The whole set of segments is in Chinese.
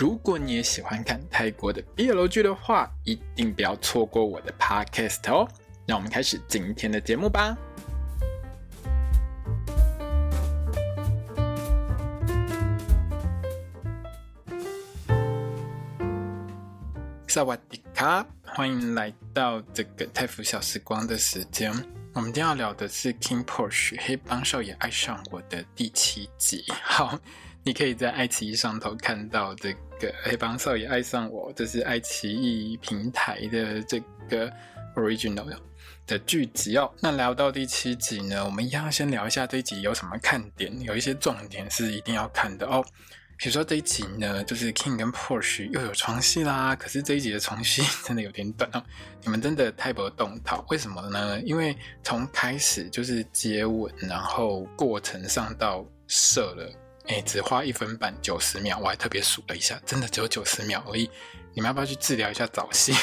如果你也喜欢看泰国的 BL 剧的话，一定不要错过我的 Podcast 哦。让我们开始今天的节目吧。萨瓦迪卡，欢迎来到这个泰服小时光的时间。我们今天要聊的是 King Porsche 黑帮少爷爱上我的第七集。好，你可以在爱奇艺上头看到这个黑帮少爷爱上我，这是爱奇艺平台的这个 original 的剧集哦。那聊到第七集呢，我们一样先聊一下这一集有什么看点，有一些重点是一定要看的哦。比如说这一集呢，就是 King 跟 Porsche 又有床戏啦。可是这一集的床戏真的有点短哦，你们真的太不动套。为什么呢？因为从开始就是接吻，然后过程上到射了，哎，只花一分半九十秒，我还特别数了一下，真的只有九十秒而已。你们要不要去治疗一下早泄？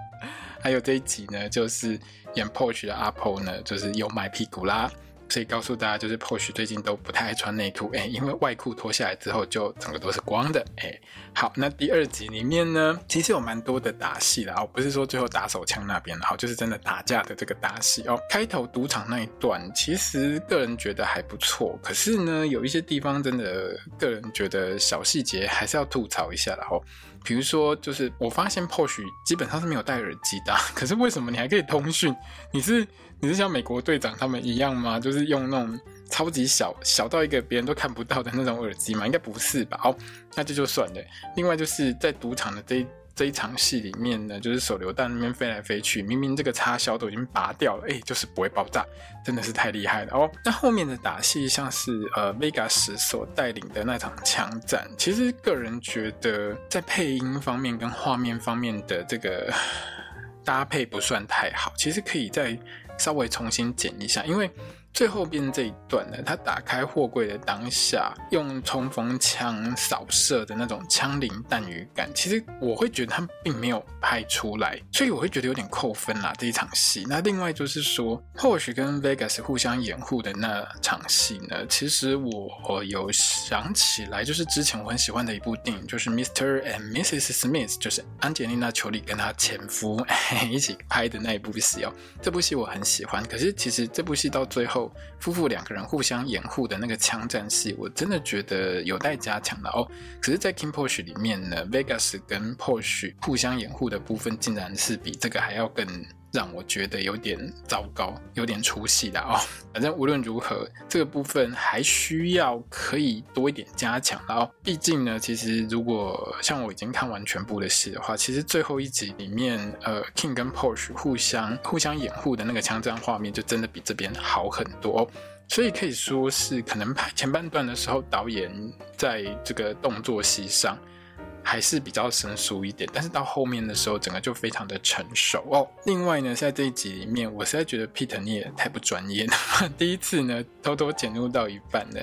还有这一集呢，就是演 Porsche 的阿 Po 呢，就是又卖屁股啦。所以告诉大家，就是 Porsche 最近都不太爱穿内裤，哎，因为外裤脱下来之后就整个都是光的，哎，好，那第二集里面呢，其实有蛮多的打戏啦，哦，不是说最后打手枪那边，好，就是真的打架的这个打戏哦。开头赌场那一段，其实个人觉得还不错，可是呢，有一些地方真的个人觉得小细节还是要吐槽一下的哦。比如说，就是我发现 Porsche 基本上是没有戴耳机的，可是为什么你还可以通讯？你是？你是像美国队长他们一样吗？就是用那种超级小小到一个别人都看不到的那种耳机吗？应该不是吧？哦，那这就算了。另外就是在赌场的这一这一场戏里面呢，就是手榴弹那边飞来飞去，明明这个插销都已经拔掉了，哎，就是不会爆炸，真的是太厉害了哦。那后面的打戏像是呃 Vegas 所带领的那场枪战，其实个人觉得在配音方面跟画面方面的这个 搭配不算太好，其实可以在。稍微重新剪一下，因为。最后边这一段呢，他打开货柜的当下，用冲锋枪扫射的那种枪林弹雨感，其实我会觉得他并没有拍出来，所以我会觉得有点扣分啦这一场戏。那另外就是说或许跟 Vegas 互相掩护的那场戏呢，其实我有想起来，就是之前我很喜欢的一部电影，就是 Mr. and Mrs. Smith，就是安吉丽娜·裘里跟她前夫一起拍的那一部戏哦。这部戏我很喜欢，可是其实这部戏到最后。夫妇两个人互相掩护的那个枪战戏，我真的觉得有待加强的哦。可是，在 King Porsche 里面呢，Vegas 跟 Porsche 互相掩护的部分，竟然是比这个还要更。让我觉得有点糟糕，有点出戏的哦。反正无论如何，这个部分还需要可以多一点加强的哦。毕竟呢，其实如果像我已经看完全部的戏的话，其实最后一集里面，呃，King 跟 Porsche 互相互相掩护的那个枪战画面，就真的比这边好很多。所以可以说是可能拍前半段的时候，导演在这个动作戏上。还是比较生疏一点，但是到后面的时候，整个就非常的成熟哦。另外呢，在这一集里面，我实在觉得 Peter 你也太不专业了。第一次呢，偷偷潜入到一半呢，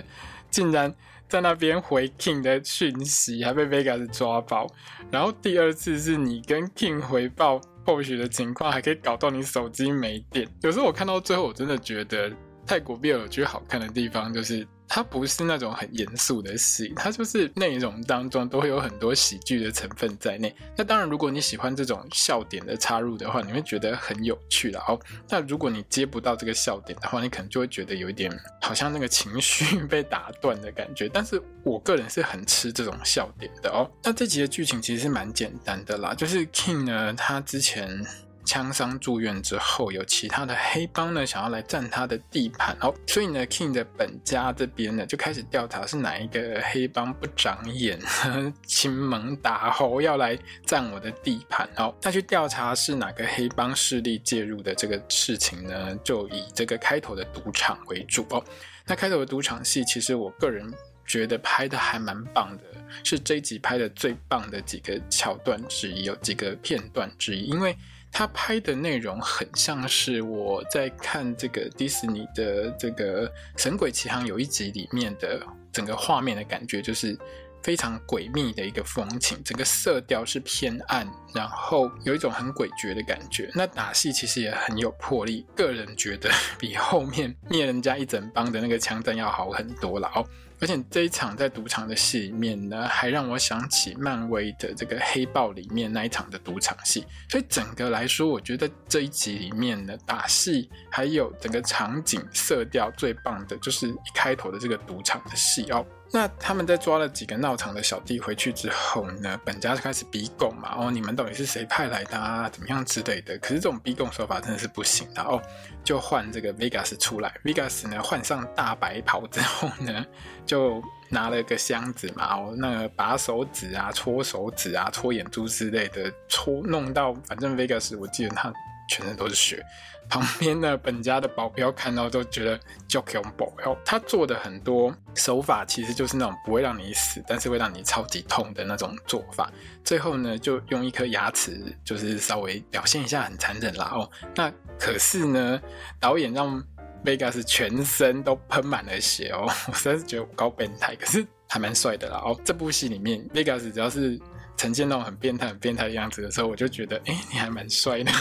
竟然在那边回 King 的讯息，还被 Vegas 抓包。然后第二次是你跟 King 回报 Porsche 的情况，还可以搞到你手机没电。有时候我看到最后，我真的觉得泰国 BL 剧好看的地方就是。它不是那种很严肃的戏，它就是内容当中都会有很多喜剧的成分在内。那当然，如果你喜欢这种笑点的插入的话，你会觉得很有趣了哦。那如果你接不到这个笑点的话，你可能就会觉得有一点好像那个情绪 被打断的感觉。但是我个人是很吃这种笑点的哦。那这集的剧情其实是蛮简单的啦，就是 King 呢，他之前。枪伤住院之后，有其他的黑帮呢想要来占他的地盘哦，所以呢，King 的本家这边呢就开始调查是哪一个黑帮不长眼、亲蒙打吼要来占我的地盘哦。那去调查是哪个黑帮势力介入的这个事情呢，就以这个开头的赌场为主哦。那开头的赌场戏，其实我个人觉得拍的还蛮棒的，是这一集拍的最棒的几个桥段之一，有几个片段之一，因为。他拍的内容很像是我在看这个迪士尼的这个《神鬼奇航》有一集里面的整个画面的感觉，就是非常诡秘的一个风情，整个色调是偏暗，然后有一种很诡谲的感觉。那打戏其实也很有魄力，个人觉得 比后面灭人家一整帮的那个枪战要好很多了哦。而且这一场在赌场的戏里面呢，还让我想起漫威的这个黑豹里面那一场的赌场戏。所以整个来说，我觉得这一集里面的打戏还有整个场景色调最棒的，就是一开头的这个赌场的戏哦。那他们在抓了几个闹场的小弟回去之后呢，本家就开始逼供嘛，哦，你们到底是谁派来的啊？怎么样之类的。可是这种逼供手法真的是不行的哦，就换这个 Vegas 出来，Vegas 呢换上大白袍之后呢，就拿了个箱子嘛，哦，那个拔手指啊、搓手指啊、搓眼珠之类的，搓弄到反正 Vegas 我记得他全身都是血。旁边的本家的保镖看到都觉得就恐怖，然后他做的很多手法其实就是那种不会让你死，但是会让你超级痛的那种做法。最后呢，就用一颗牙齿，就是稍微表现一下很残忍啦哦。那可是呢，导演让 Vegas 全身都喷满了血哦，我实在是觉得我高变态，可是还蛮帅的啦哦。这部戏里面 Vegas 只要是呈现那种很变态、很变态的样子的时候，我就觉得，哎，你还蛮帅的。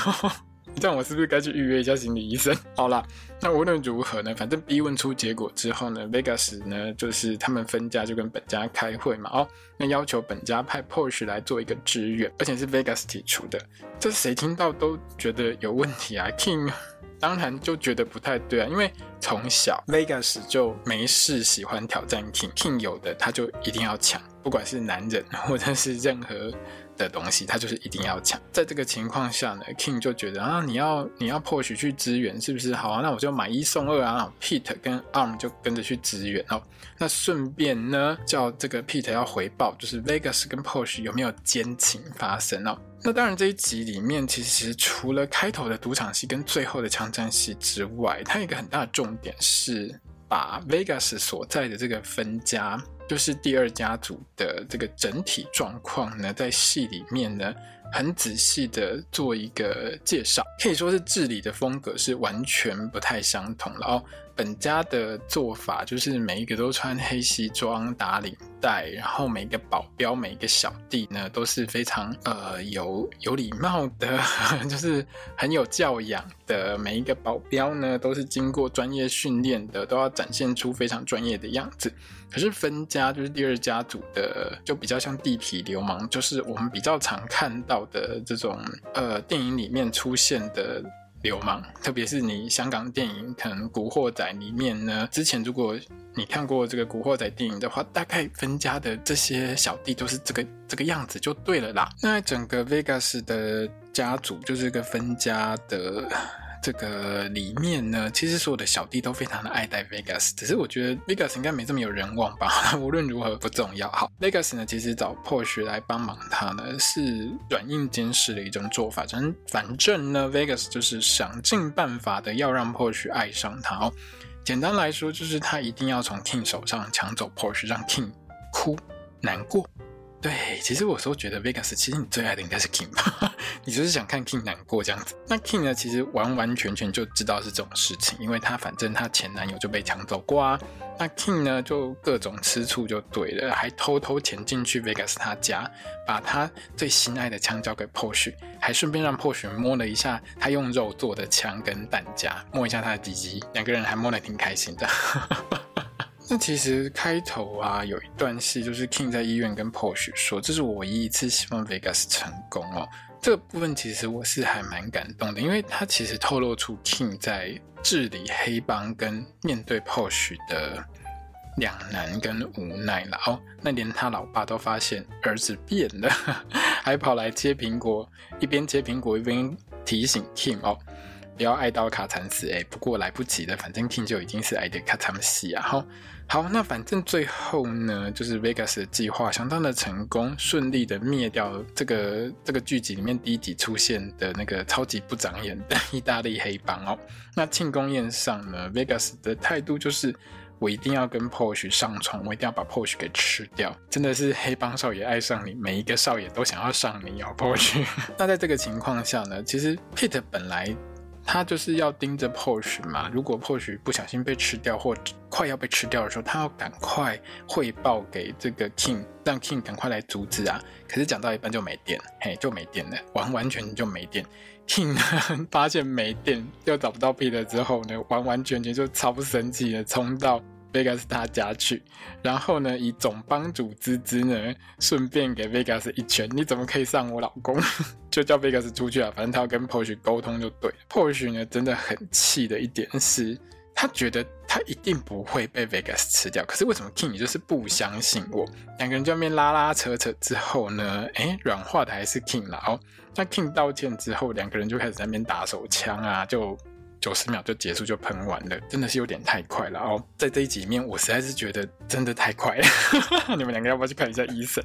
这样我是不是该去预约一下心理医生？好啦，那无论如何呢，反正逼问出结果之后呢，Vegas 呢就是他们分家就跟本家开会嘛，哦，那要求本家派 Porsche 来做一个支援，而且是 Vegas 提出的，这谁听到都觉得有问题啊，King 当然就觉得不太对啊，因为从小 Vegas 就没事喜欢挑战 King，King 有的他就一定要抢，不管是男人或者是任何。的东西，他就是一定要抢。在这个情况下呢，King 就觉得啊，你要你要 push 去支援，是不是？好啊，那我就买一送二啊。Pete 跟 Arm 就跟着去支援哦。那顺便呢，叫这个 Pete 要回报，就是 Vegas 跟 Porsche 有没有奸情发生哦。那当然，这一集里面其实除了开头的赌场戏跟最后的枪战戏之外，它有一个很大的重点是把 Vegas 所在的这个分家。就是第二家族的这个整体状况呢，在戏里面呢，很仔细的做一个介绍，可以说是治理的风格是完全不太相同了哦。本家的做法就是每一个都穿黑西装打领带，然后每个保镖、每个小弟呢都是非常呃有有礼貌的，就是很有教养的。每一个保镖呢都是经过专业训练的，都要展现出非常专业的样子。可是分家就是第二家族的，就比较像地痞流氓，就是我们比较常看到的这种呃电影里面出现的。流氓，特别是你香港电影，可能《古惑仔》里面呢，之前如果你看过这个《古惑仔》电影的话，大概分家的这些小弟都是这个这个样子就对了啦。那整个 Vegas 的家族就是个分家的。这个里面呢，其实所有的小弟都非常的爱戴 Vegas，只是我觉得 Vegas 应该没这么有人望吧。无论如何不重要。好，Vegas 呢，其实找 Porsche 来帮忙他呢，是软硬兼施的一种做法。反正反正呢，Vegas 就是想尽办法的要让 Porsche 爱上他哦。简单来说，就是他一定要从 King 手上抢走 Porsche，让 King 哭难过。对，其实我有时候觉得 Vegas，其实你最爱的应该是 King 吧？你就是想看 King 难过这样子。那 King 呢，其实完完全全就知道是这种事情，因为他反正他前男友就被抢走过啊。那 King 呢，就各种吃醋就对了，还偷偷潜进去 Vegas 他家，把他最心爱的枪交给 Posh，还顺便让 Posh 摸了一下他用肉做的枪跟弹夹，摸一下他的鸡鸡，两个人还摸得挺开心的。那其实开头啊，有一段戏就是 King 在医院跟 Porsche 说：“这是我唯一一次希望 Vegas 成功哦。”这个部分其实我是还蛮感动的，因为他其实透露出 King 在治理黑帮跟面对 Posh 的两难跟无奈了哦。那连他老爸都发现儿子变了，还跑来切苹果，一边切苹果一边提醒 King 哦。不要爱到卡惨死哎！不过来不及了，反正 King 就已经是爱的卡惨死啊！好，好，那反正最后呢，就是 Vegas 的计划相当的成功，顺利的灭掉这个这个剧集里面第一集出现的那个超级不长眼的意大利黑帮哦。那庆功宴上呢，Vegas 的态度就是我一定要跟 Porsche 上床，我一定要把 Porsche 给吃掉。真的是黑帮少爷爱上你，每一个少爷都想要上你哦，Porsche。那在这个情况下呢，其实 Pete 本来。他就是要盯着 Porsche 嘛，如果 Porsche 不小心被吃掉或快要被吃掉的时候，他要赶快汇报给这个 King，让 King 赶快来阻止啊。可是讲到一半就没电，嘿，就没电了，完完全全就没电。King 呢 发现没电又找不到 Peter 之后呢，完完全全就超神奇的冲到 Vegas 他家去，然后呢，以总帮主之姿呢，顺便给 Vegas 一拳。你怎么可以上我老公？就叫 Vegas 出去啊，反正他要跟 Porsche 沟通就对。Porsche 呢，真的很气的一点是，他觉得他一定不会被 Vegas 吃掉。可是为什么 King 就是不相信我？两个人就那边拉拉扯扯之后呢，哎，软化的还是 King 啦。哦，那 King 道歉之后，两个人就开始在那边打手枪啊，就。九十秒就结束就喷完了，真的是有点太快了哦。在这一集里面，我实在是觉得真的太快了。你们两个要不要去看一下医生？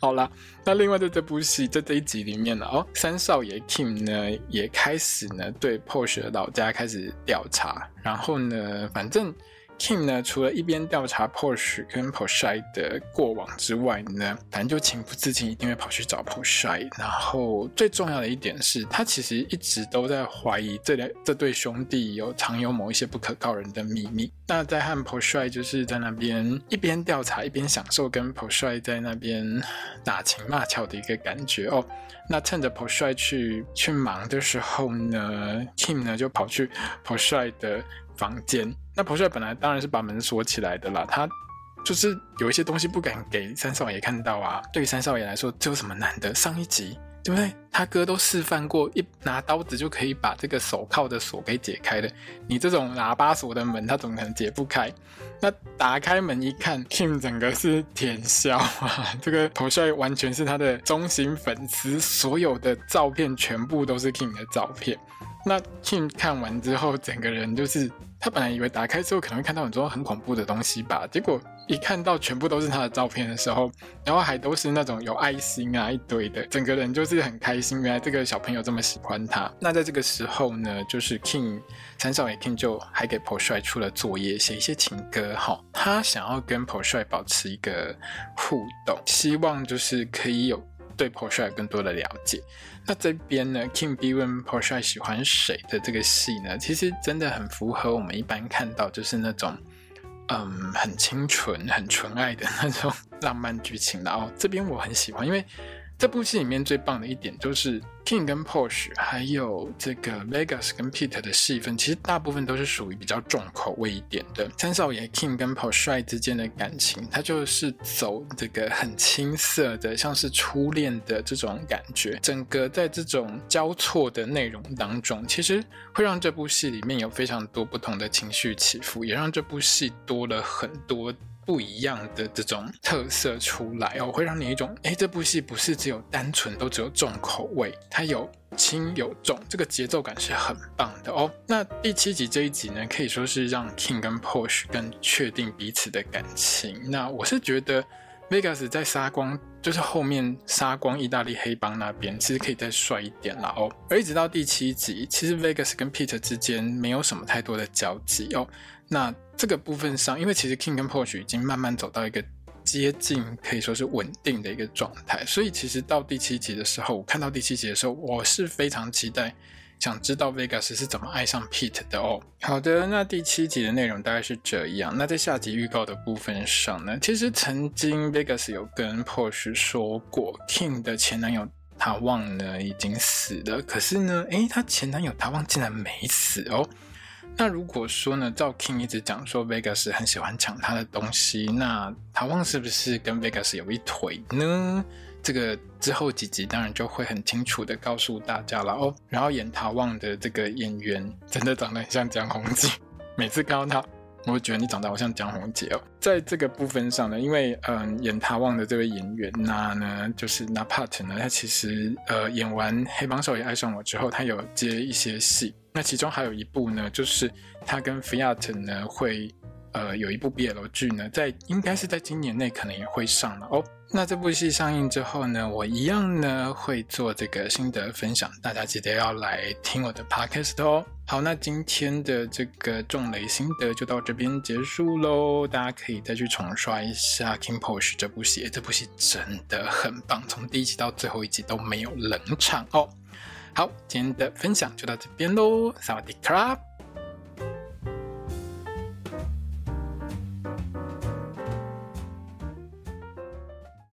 好啦，那另外在这部戏在这一集里面呢，哦，三少爷 Kim 呢也开始呢对 push 的老家开始调查，然后呢，反正。Kim 呢，除了一边调查 Porsche 跟 Porsche 的过往之外呢，反正就情不自禁一定会跑去找 Porsche。然后最重要的一点是，他其实一直都在怀疑这两这对兄弟有藏有某一些不可告人的秘密。那在和 Porsche 就是在那边一边调查一边享受跟 Porsche 在那边打情骂俏的一个感觉哦。那趁着 Porsche 去去忙的时候呢，Kim 呢就跑去 Porsche 的房间。那头帅本来当然是把门锁起来的啦，他就是有一些东西不敢给三少爷看到啊。对于三少爷来说，这有什么难的？上一集对不对？他哥都示范过，一拿刀子就可以把这个手铐的锁给解开的。你这种喇叭锁的门，他怎么可能解不开？那打开门一看，Kim 整个是甜笑啊！这个头帅完全是他的忠心粉丝，所有的照片全部都是 Kim 的照片。那 Kim 看完之后，整个人就是。他本来以为打开之后可能会看到很多很恐怖的东西吧，结果一看到全部都是他的照片的时候，然后还都是那种有爱心啊一堆的，整个人就是很开心。原来这个小朋友这么喜欢他。那在这个时候呢，就是 King 三少爷 King 就还给彭帅出了作业，写一些情歌哈，他想要跟彭帅保持一个互动，希望就是可以有对 Porsche 有更多的了解。那这边呢，Kim B 问 Porsche 喜欢谁的这个戏呢，其实真的很符合我们一般看到就是那种，嗯，很清纯、很纯爱的那种浪漫剧情的哦。这边我很喜欢，因为。这部戏里面最棒的一点就是 King 跟 Porsche，还有这个 Vegas 跟 Peter 的戏份，其实大部分都是属于比较重口味一点的。三少爷 King 跟 Porsche 之间的感情，他就是走这个很青涩的，像是初恋的这种感觉。整个在这种交错的内容当中，其实会让这部戏里面有非常多不同的情绪起伏，也让这部戏多了很多。不一样的这种特色出来哦，会让你一种哎，这部戏不是只有单纯都只有重口味，它有轻有重，这个节奏感是很棒的哦。那第七集这一集呢，可以说是让 King 跟 Porsche 更确定彼此的感情。那我是觉得 Vegas 在杀光，就是后面杀光意大利黑帮那边，其实可以再帅一点啦哦。而一直到第七集，其实 Vegas 跟 Peter 之间没有什么太多的交集哦。那这个部分上，因为其实 King 跟 Porsche 已经慢慢走到一个接近可以说是稳定的一个状态，所以其实到第七集的时候，我看到第七集的时候，我是非常期待，想知道 Vegas 是怎么爱上 Pete 的哦。好的，那第七集的内容大概是这样。那在下集预告的部分上呢，其实曾经 Vegas 有跟 Porsche 说过，King 的前男友塔旺呢已经死了，可是呢，诶，他前男友塔旺竟然没死哦。那如果说呢，赵 King 一直讲说 Vegas 很喜欢抢他的东西，那塔旺是不是跟 Vegas 有一腿呢？这个之后几集当然就会很清楚的告诉大家了哦。然后演塔旺的这个演员真的长得很像江宏杰，每次看到他，我觉得你长得好像江宏杰哦。在这个部分上呢，因为嗯，演他旺的这位演员那呢，就是纳帕特呢，他其实呃演完《黑帮少爷爱上我》之后，他有接一些戏。那其中还有一部呢，就是他跟菲亚特呢会呃有一部 BL 剧呢，在应该是在今年内可能也会上了哦。那这部戏上映之后呢，我一样呢会做这个心得分享，大家记得要来听我的 Podcast 哦。好，那今天的这个重雷心得就到这边结束喽，大家可以再去重刷一下《King Push》这部戏，这部戏真的很棒，从第一集到最后一集都没有冷场哦。好，今天的分享就到这边喽，萨瓦迪卡。